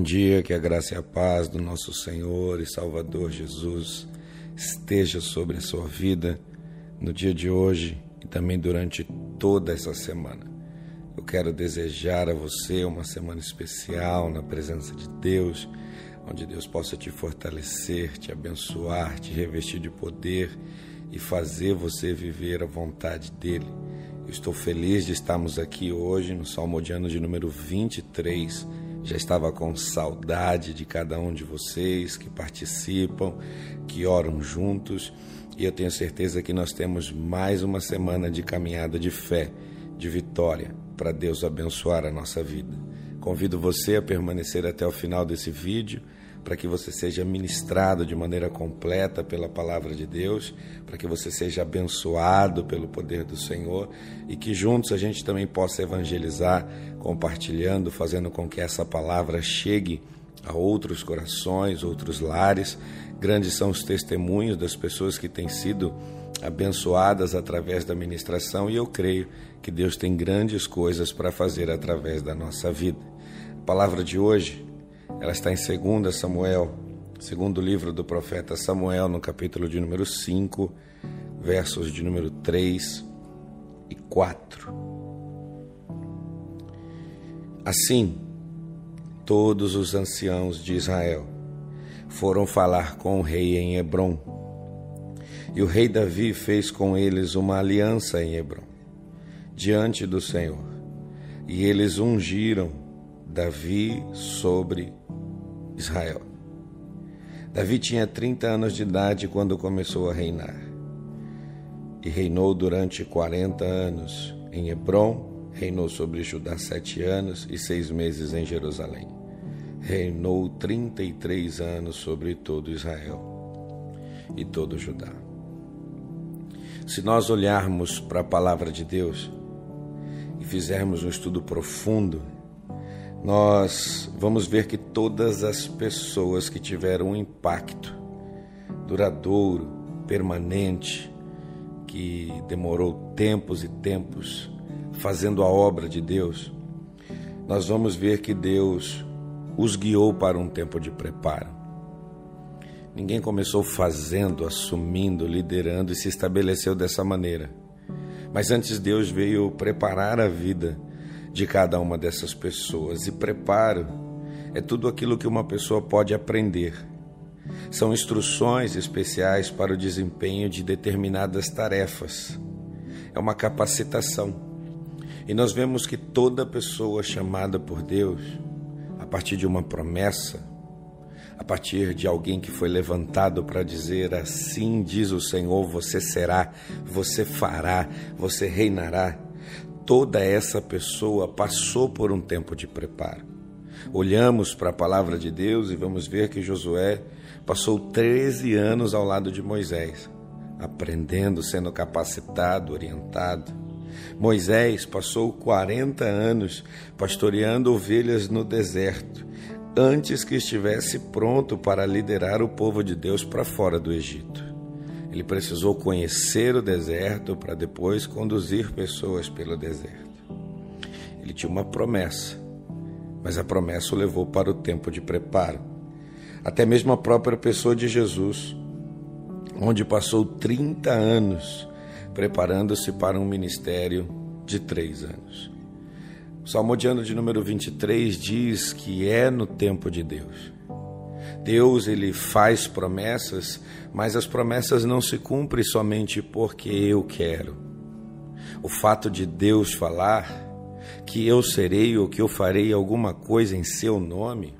Bom dia, que a graça e a paz do nosso Senhor e Salvador Jesus esteja sobre a sua vida no dia de hoje e também durante toda essa semana. Eu quero desejar a você uma semana especial na presença de Deus, onde Deus possa te fortalecer, te abençoar, te revestir de poder e fazer você viver a vontade dele. Eu estou feliz de estarmos aqui hoje no Salmo de ano de número 23 já estava com saudade de cada um de vocês que participam, que oram juntos, e eu tenho certeza que nós temos mais uma semana de caminhada de fé, de vitória, para Deus abençoar a nossa vida. Convido você a permanecer até o final desse vídeo para que você seja ministrado de maneira completa pela palavra de Deus, para que você seja abençoado pelo poder do Senhor e que juntos a gente também possa evangelizar, compartilhando, fazendo com que essa palavra chegue a outros corações, outros lares. Grandes são os testemunhos das pessoas que têm sido abençoadas através da ministração e eu creio que Deus tem grandes coisas para fazer através da nossa vida. A palavra de hoje ela está em 2 Samuel, segundo livro do profeta Samuel, no capítulo de número 5, versos de número 3 e 4. Assim, todos os anciãos de Israel foram falar com o rei em Hebron. E o rei Davi fez com eles uma aliança em Hebron, diante do Senhor. E eles ungiram Davi sobre Israel. Davi tinha 30 anos de idade quando começou a reinar. E reinou durante 40 anos em Hebron, reinou sobre Judá sete anos e seis meses em Jerusalém. Reinou 33 anos sobre todo Israel e todo Judá. Se nós olharmos para a palavra de Deus e fizermos um estudo profundo nós vamos ver que todas as pessoas que tiveram um impacto duradouro, permanente, que demorou tempos e tempos fazendo a obra de Deus, nós vamos ver que Deus os guiou para um tempo de preparo. Ninguém começou fazendo, assumindo, liderando e se estabeleceu dessa maneira. Mas antes Deus veio preparar a vida de cada uma dessas pessoas. E preparo é tudo aquilo que uma pessoa pode aprender. São instruções especiais para o desempenho de determinadas tarefas. É uma capacitação. E nós vemos que toda pessoa chamada por Deus, a partir de uma promessa, a partir de alguém que foi levantado para dizer: Assim diz o Senhor, você será, você fará, você reinará toda essa pessoa passou por um tempo de preparo. Olhamos para a palavra de Deus e vamos ver que Josué passou 13 anos ao lado de Moisés, aprendendo, sendo capacitado, orientado. Moisés passou 40 anos pastoreando ovelhas no deserto, antes que estivesse pronto para liderar o povo de Deus para fora do Egito. Ele precisou conhecer o deserto para depois conduzir pessoas pelo deserto. Ele tinha uma promessa, mas a promessa o levou para o tempo de preparo. Até mesmo a própria pessoa de Jesus, onde passou 30 anos preparando-se para um ministério de três anos. O Salmodiano de número 23 diz que é no tempo de Deus. Deus ele faz promessas, mas as promessas não se cumprem somente porque eu quero. O fato de Deus falar que eu serei ou que eu farei alguma coisa em seu nome,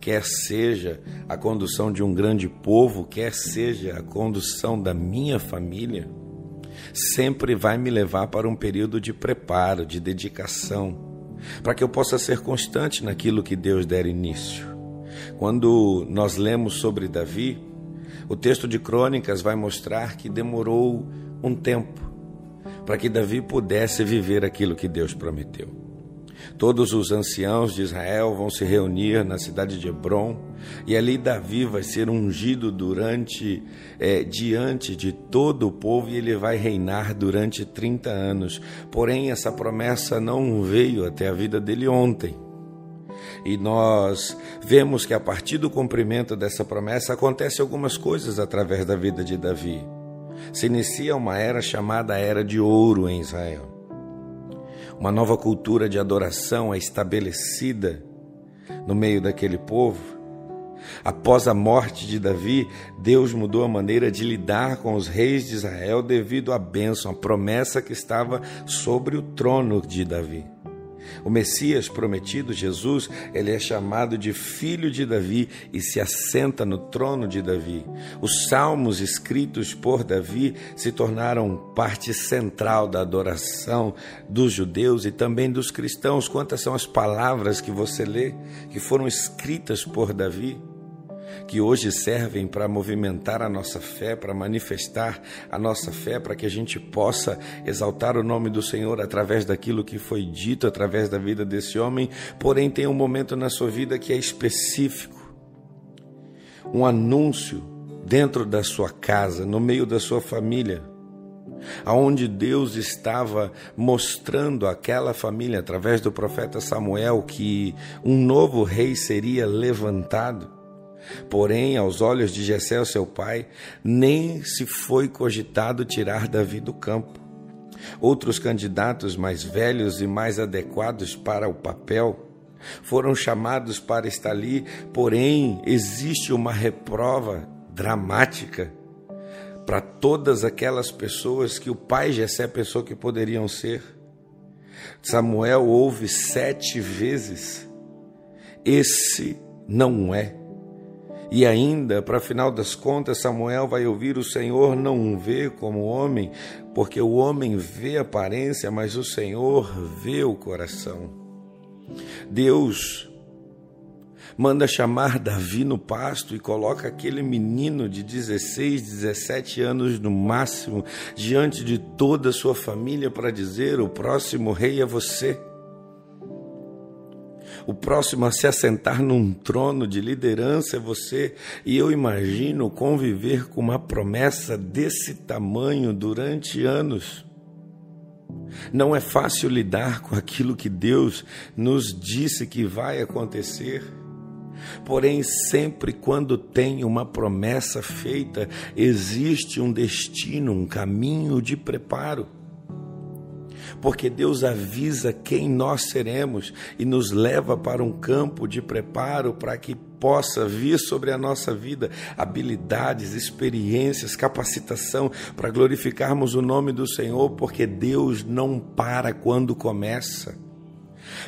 quer seja a condução de um grande povo, quer seja a condução da minha família, sempre vai me levar para um período de preparo, de dedicação, para que eu possa ser constante naquilo que Deus der início. Quando nós lemos sobre Davi, O texto de Crônicas vai mostrar que demorou um tempo para que Davi pudesse viver aquilo que Deus prometeu. Todos os anciãos de Israel vão se reunir na cidade de Hebron e ali Davi vai ser ungido durante é, diante de todo o povo e ele vai reinar durante 30 anos. Porém, essa promessa não veio até a vida dele ontem. E nós vemos que a partir do cumprimento dessa promessa acontece algumas coisas através da vida de Davi. Se inicia uma era chamada Era de Ouro em Israel. Uma nova cultura de adoração é estabelecida no meio daquele povo. Após a morte de Davi, Deus mudou a maneira de lidar com os reis de Israel devido à bênção, a promessa que estava sobre o trono de Davi. O Messias prometido, Jesus, ele é chamado de filho de Davi e se assenta no trono de Davi. Os salmos escritos por Davi se tornaram parte central da adoração dos judeus e também dos cristãos. Quantas são as palavras que você lê que foram escritas por Davi? Que hoje servem para movimentar a nossa fé, para manifestar a nossa fé, para que a gente possa exaltar o nome do Senhor através daquilo que foi dito, através da vida desse homem. Porém, tem um momento na sua vida que é específico um anúncio dentro da sua casa, no meio da sua família, aonde Deus estava mostrando àquela família através do profeta Samuel que um novo rei seria levantado. Porém, aos olhos de Jessé, seu pai, nem se foi cogitado tirar Davi do campo. Outros candidatos mais velhos e mais adequados para o papel foram chamados para estar ali, porém existe uma reprova dramática para todas aquelas pessoas que o pai Jessé pensou que poderiam ser. Samuel ouve sete vezes: Esse não é e ainda, para final das contas, Samuel vai ouvir: o Senhor não vê como homem, porque o homem vê a aparência, mas o Senhor vê o coração. Deus manda chamar Davi no pasto e coloca aquele menino de 16, 17 anos no máximo diante de toda a sua família para dizer: o próximo rei é você. O próximo a se assentar num trono de liderança é você, e eu imagino conviver com uma promessa desse tamanho durante anos. Não é fácil lidar com aquilo que Deus nos disse que vai acontecer. Porém, sempre quando tem uma promessa feita, existe um destino, um caminho de preparo porque Deus avisa quem nós seremos e nos leva para um campo de preparo para que possa vir sobre a nossa vida habilidades, experiências, capacitação para glorificarmos o nome do Senhor, porque Deus não para quando começa.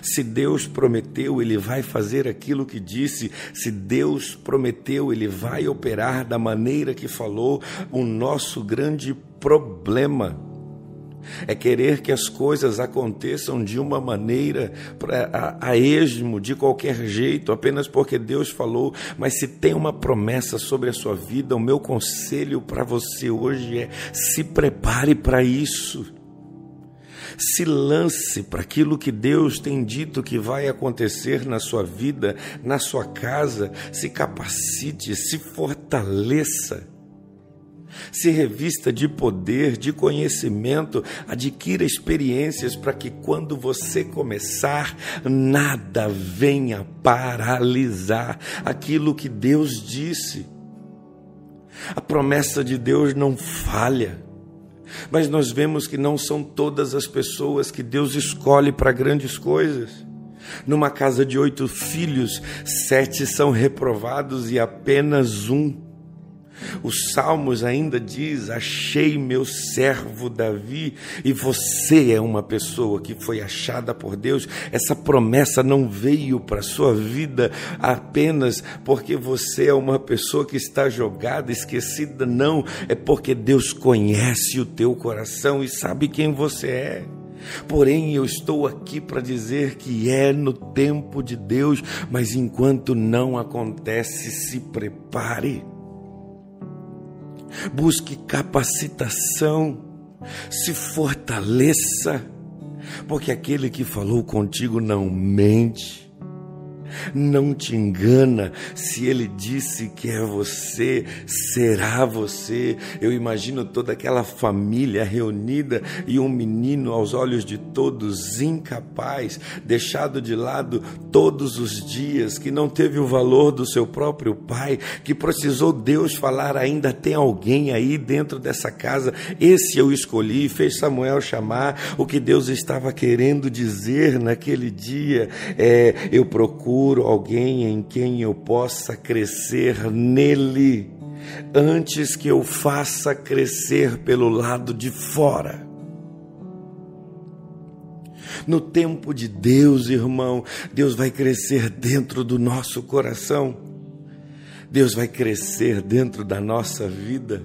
Se Deus prometeu, Ele vai fazer aquilo que disse. Se Deus prometeu, Ele vai operar da maneira que falou. O nosso grande problema é querer que as coisas aconteçam de uma maneira a, a esmo, de qualquer jeito, apenas porque Deus falou. Mas se tem uma promessa sobre a sua vida, o meu conselho para você hoje é: se prepare para isso. Se lance para aquilo que Deus tem dito que vai acontecer na sua vida, na sua casa. Se capacite, se fortaleça se revista de poder, de conhecimento, adquira experiências para que quando você começar, nada venha paralisar aquilo que Deus disse. A promessa de Deus não falha. Mas nós vemos que não são todas as pessoas que Deus escolhe para grandes coisas. Numa casa de oito filhos, sete são reprovados e apenas um os Salmos ainda diz: Achei meu servo Davi, e você é uma pessoa que foi achada por Deus. Essa promessa não veio para a sua vida apenas porque você é uma pessoa que está jogada, esquecida, não. É porque Deus conhece o teu coração e sabe quem você é. Porém, eu estou aqui para dizer que é no tempo de Deus, mas enquanto não acontece, se prepare. Busque capacitação, se fortaleça, porque aquele que falou contigo não mente não te engana. Se ele disse que é você, será você. Eu imagino toda aquela família reunida e um menino aos olhos de todos incapaz, deixado de lado todos os dias, que não teve o valor do seu próprio pai, que precisou Deus falar: ainda tem alguém aí dentro dessa casa. Esse eu escolhi, fez Samuel chamar o que Deus estava querendo dizer naquele dia. É, eu procuro procuro alguém em quem eu possa crescer nele, antes que eu faça crescer pelo lado de fora. No tempo de Deus, irmão, Deus vai crescer dentro do nosso coração. Deus vai crescer dentro da nossa vida.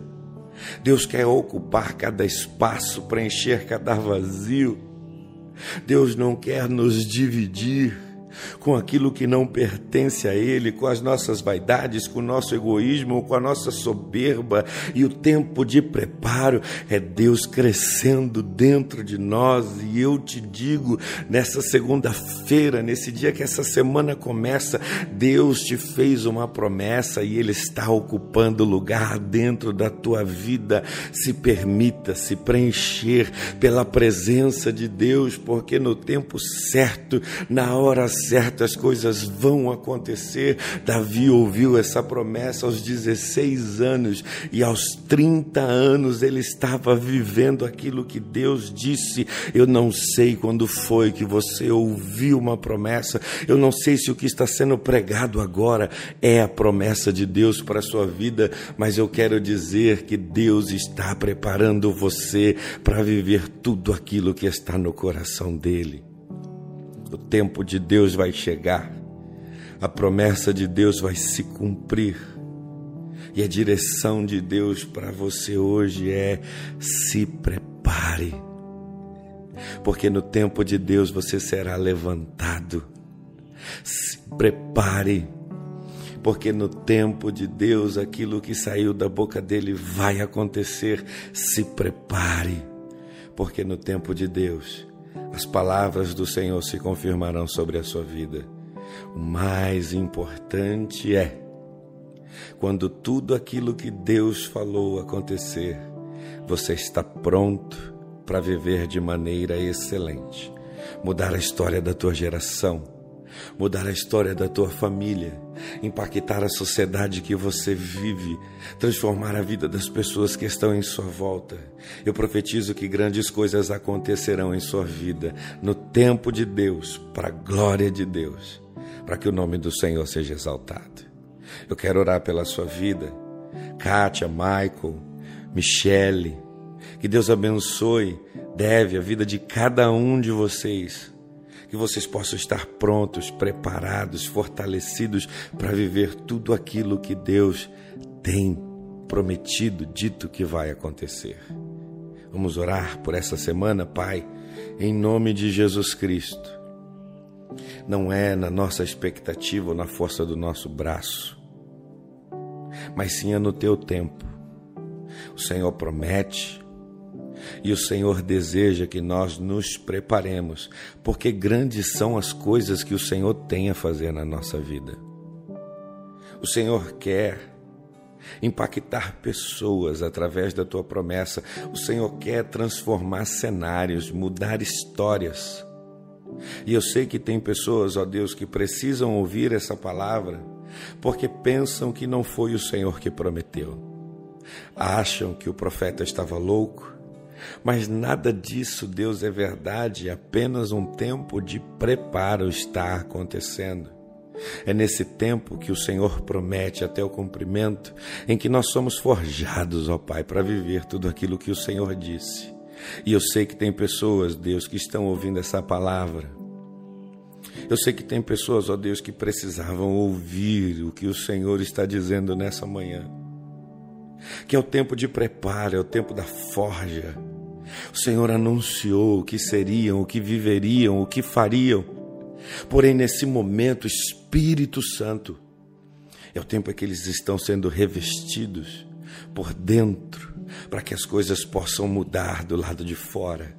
Deus quer ocupar cada espaço, preencher cada vazio. Deus não quer nos dividir com aquilo que não pertence a Ele, com as nossas vaidades, com o nosso egoísmo, com a nossa soberba. E o tempo de preparo é Deus crescendo dentro de nós. E eu te digo, nessa segunda-feira, nesse dia que essa semana começa, Deus te fez uma promessa e Ele está ocupando lugar dentro da tua vida. Se permita se preencher pela presença de Deus, porque no tempo certo, na hora certa, certas coisas vão acontecer. Davi ouviu essa promessa aos 16 anos e aos 30 anos ele estava vivendo aquilo que Deus disse. Eu não sei quando foi que você ouviu uma promessa, eu não sei se o que está sendo pregado agora é a promessa de Deus para a sua vida, mas eu quero dizer que Deus está preparando você para viver tudo aquilo que está no coração dele. O tempo de Deus vai chegar, a promessa de Deus vai se cumprir. E a direção de Deus para você hoje é: se prepare, porque no tempo de Deus você será levantado. Se prepare, porque no tempo de Deus aquilo que saiu da boca dele vai acontecer. Se prepare, porque no tempo de Deus as palavras do Senhor se confirmarão sobre a sua vida. O mais importante é, quando tudo aquilo que Deus falou acontecer, você está pronto para viver de maneira excelente, mudar a história da tua geração mudar a história da tua família, impactar a sociedade que você vive, transformar a vida das pessoas que estão em sua volta. Eu profetizo que grandes coisas acontecerão em sua vida no tempo de Deus, para a glória de Deus, para que o nome do Senhor seja exaltado. Eu quero orar pela sua vida, Kátia, Michael, Michele, que Deus abençoe, deve a vida de cada um de vocês que vocês possam estar prontos, preparados, fortalecidos para viver tudo aquilo que Deus tem prometido, dito que vai acontecer. Vamos orar por essa semana, Pai, em nome de Jesus Cristo. Não é na nossa expectativa ou na força do nosso braço, mas sim é no teu tempo. O Senhor promete, e o Senhor deseja que nós nos preparemos, porque grandes são as coisas que o Senhor tem a fazer na nossa vida. O Senhor quer impactar pessoas através da tua promessa. O Senhor quer transformar cenários, mudar histórias. E eu sei que tem pessoas, ó Deus, que precisam ouvir essa palavra porque pensam que não foi o Senhor que prometeu. Acham que o profeta estava louco, mas nada disso, Deus, é verdade, apenas um tempo de preparo está acontecendo. É nesse tempo que o Senhor promete até o cumprimento, em que nós somos forjados, ó Pai, para viver tudo aquilo que o Senhor disse. E eu sei que tem pessoas, Deus, que estão ouvindo essa palavra. Eu sei que tem pessoas, ó Deus, que precisavam ouvir o que o Senhor está dizendo nessa manhã. Que é o tempo de preparo, é o tempo da forja o Senhor anunciou o que seriam, o que viveriam, o que fariam. Porém, nesse momento, Espírito Santo, é o tempo em que eles estão sendo revestidos, por dentro, para que as coisas possam mudar do lado de fora.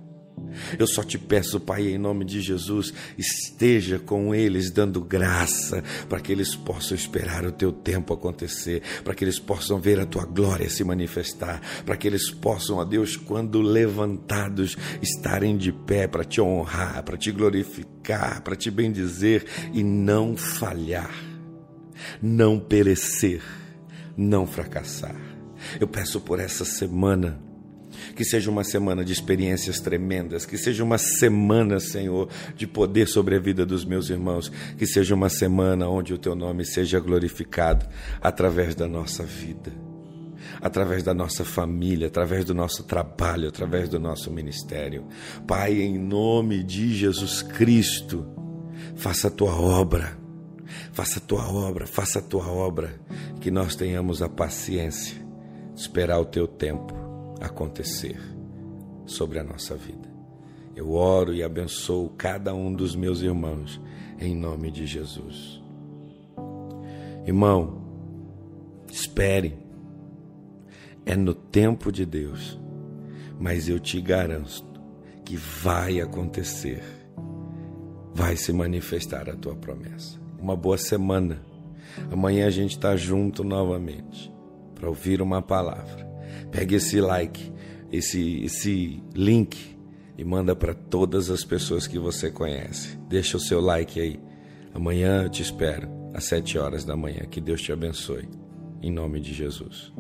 Eu só te peço, Pai, em nome de Jesus, esteja com eles, dando graça, para que eles possam esperar o teu tempo acontecer, para que eles possam ver a tua glória se manifestar, para que eles possam, ó Deus, quando levantados, estarem de pé para te honrar, para te glorificar, para te bendizer e não falhar, não perecer, não fracassar. Eu peço por essa semana que seja uma semana de experiências tremendas, que seja uma semana, Senhor, de poder sobre a vida dos meus irmãos, que seja uma semana onde o teu nome seja glorificado através da nossa vida, através da nossa família, através do nosso trabalho, através do nosso ministério. Pai, em nome de Jesus Cristo, faça a tua obra. Faça a tua obra, faça a tua obra, que nós tenhamos a paciência de esperar o teu tempo acontecer sobre a nossa vida. Eu oro e abençoo cada um dos meus irmãos em nome de Jesus. Irmão, espere, é no tempo de Deus, mas eu te garanto que vai acontecer, vai se manifestar a tua promessa. Uma boa semana. Amanhã a gente está junto novamente para ouvir uma palavra Pegue esse like, esse, esse link e manda para todas as pessoas que você conhece. Deixa o seu like aí. Amanhã eu te espero às sete horas da manhã. Que Deus te abençoe. Em nome de Jesus.